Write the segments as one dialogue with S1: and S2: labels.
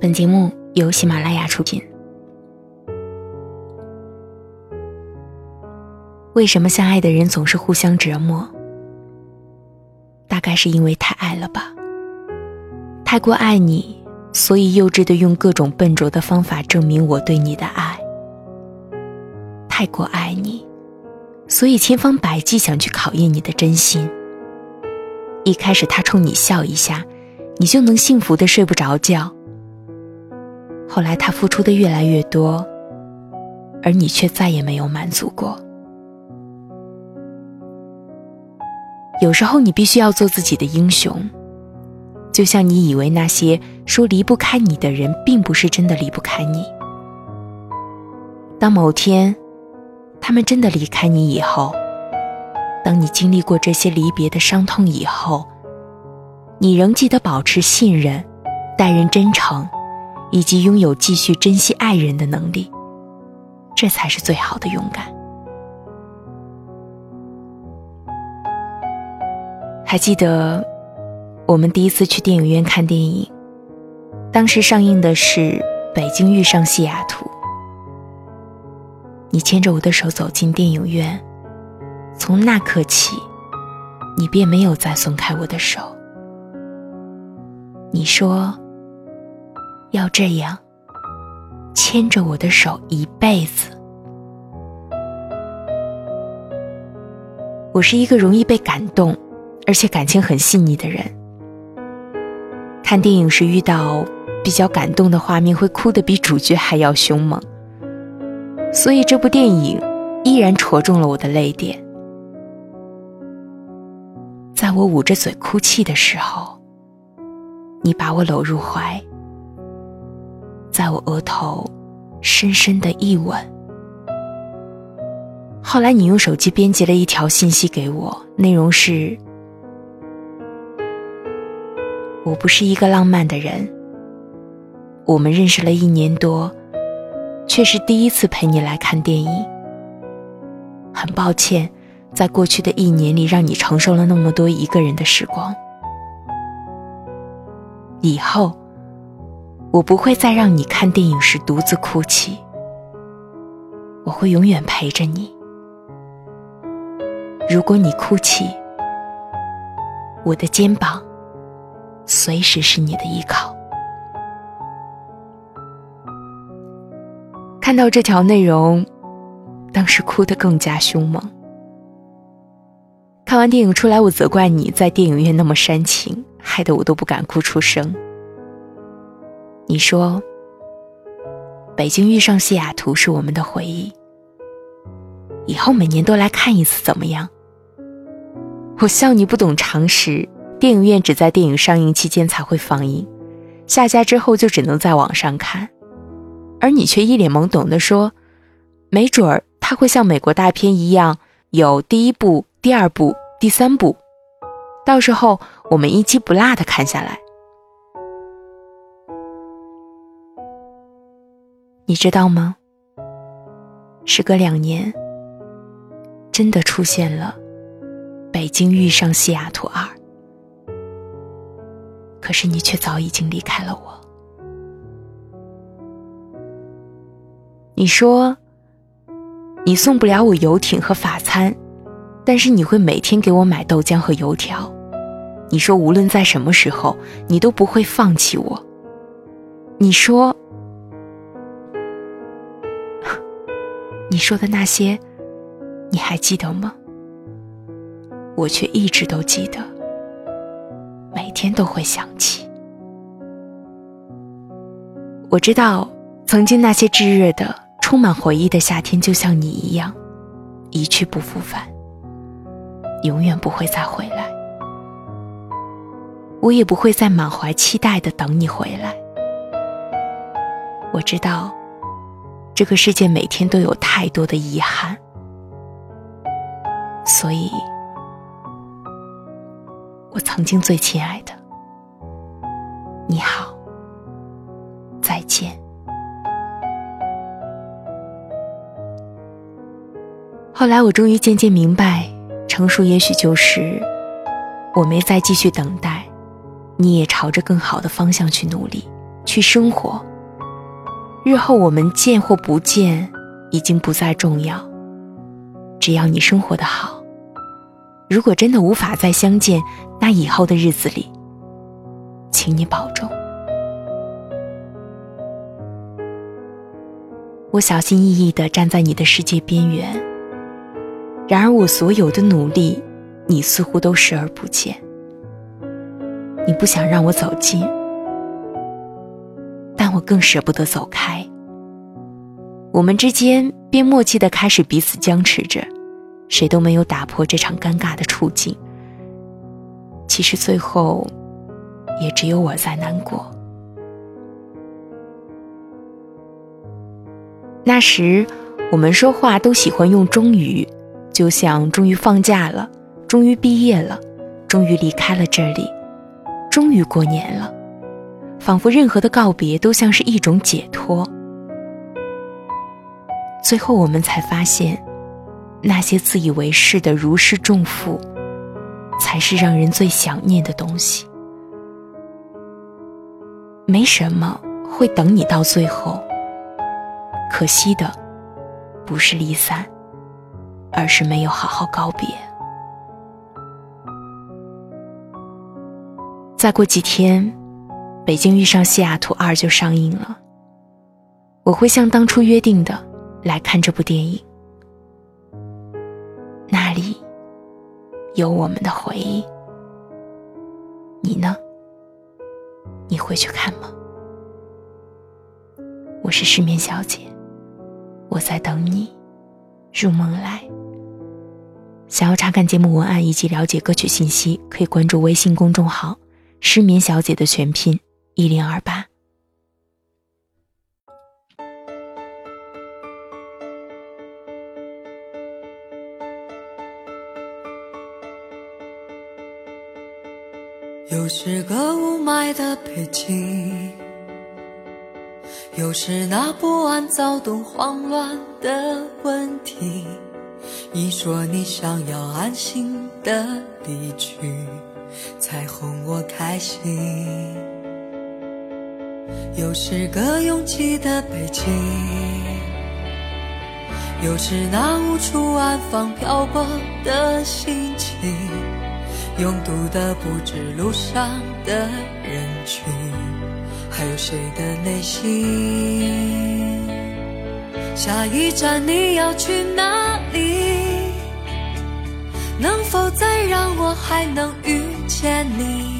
S1: 本节目由喜马拉雅出品。为什么相爱的人总是互相折磨？大概是因为太爱了吧。太过爱你，所以幼稚的用各种笨拙的方法证明我对你的爱。太过爱你，所以千方百计想去考验你的真心。一开始他冲你笑一下，你就能幸福的睡不着觉。后来他付出的越来越多，而你却再也没有满足过。有时候你必须要做自己的英雄，就像你以为那些说离不开你的人，并不是真的离不开你。当某天，他们真的离开你以后，当你经历过这些离别的伤痛以后，你仍记得保持信任，待人真诚，以及拥有继续珍惜爱人的能力，这才是最好的勇敢。还记得我们第一次去电影院看电影，当时上映的是《北京遇上西雅图》。你牵着我的手走进电影院，从那刻起，你便没有再松开我的手。你说要这样牵着我的手一辈子。我是一个容易被感动。而且感情很细腻的人，看电影时遇到比较感动的画面，会哭得比主角还要凶猛。所以这部电影依然戳中了我的泪点。在我捂着嘴哭泣的时候，你把我搂入怀，在我额头深深的一吻。后来你用手机编辑了一条信息给我，内容是。我不是一个浪漫的人。我们认识了一年多，却是第一次陪你来看电影。很抱歉，在过去的一年里，让你承受了那么多一个人的时光。以后，我不会再让你看电影时独自哭泣。我会永远陪着你。如果你哭泣，我的肩膀。随时是你的依靠。看到这条内容，当时哭得更加凶猛。看完电影出来，我责怪你在电影院那么煽情，害得我都不敢哭出声。你说，《北京遇上西雅图》是我们的回忆，以后每年都来看一次怎么样？我笑你不懂常识。电影院只在电影上映期间才会放映，下架之后就只能在网上看，而你却一脸懵懂地说：“没准儿它会像美国大片一样，有第一部、第二部、第三部，到时候我们一期不落的看下来。”你知道吗？时隔两年，真的出现了《北京遇上西雅图二》。可是你却早已经离开了我。你说，你送不了我游艇和法餐，但是你会每天给我买豆浆和油条。你说无论在什么时候，你都不会放弃我。你说，说的那些，你还记得吗？我却一直都记得。每天都会想起。我知道，曾经那些炙热的、充满回忆的夏天，就像你一样，一去不复返，永远不会再回来。我也不会再满怀期待的等你回来。我知道，这个世界每天都有太多的遗憾，所以。我曾经最亲爱的，你好，再见。后来我终于渐渐明白，成熟也许就是我没再继续等待，你也朝着更好的方向去努力，去生活。日后我们见或不见，已经不再重要。只要你生活的好，如果真的无法再相见，那以后的日子里，请你保重。我小心翼翼地站在你的世界边缘，然而我所有的努力，你似乎都视而不见。你不想让我走近，我更舍不得走开。我们之间便默契地开始彼此僵持着，谁都没有打破这场尴尬的处境。其实最后，也只有我在难过。那时，我们说话都喜欢用“终于”，就像终于放假了，终于毕业了，终于离开了这里，终于过年了，仿佛任何的告别都像是一种解脱。最后，我们才发现，那些自以为是的如释重负，才是让人最想念的东西。没什么会等你到最后。可惜的，不是离散，而是没有好好告别。再过几天，《北京遇上西雅图二》就上映了。我会像当初约定的来看这部电影，那里有我们的回忆。你呢？你会去看吗？我是失眠小姐。我在等你入梦来。想要查看节目文案以及了解歌曲信息，可以关注微信公众号“失眠小姐”的全拼一零二八。
S2: 又是个雾霾的北京。又是那不安、躁动、慌乱的问题。你说你想要安心的离去，才哄我开心。又是个拥挤的北京，又是那无处安放、漂泊的心情，拥堵的不止路上的人群。还有谁的内心？下一站你要去哪里？能否再让我还能遇见你？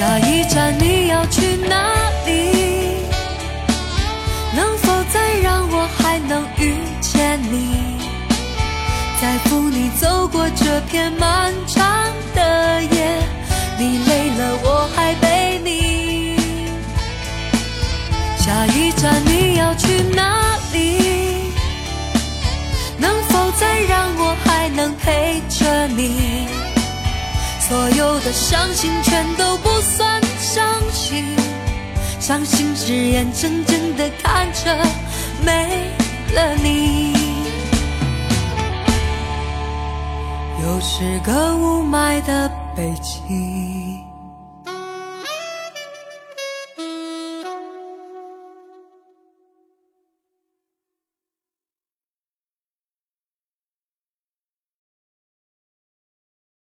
S2: 下一站你要去哪里？能否再让我还能遇见你？在乎你走过这片漫长的夜，你累了我还背你。下一站你要去哪里？能否再让我还能陪着你？所有的伤心全都。伤心是眼睁睁的看着没了你。又是个雾霾的北京。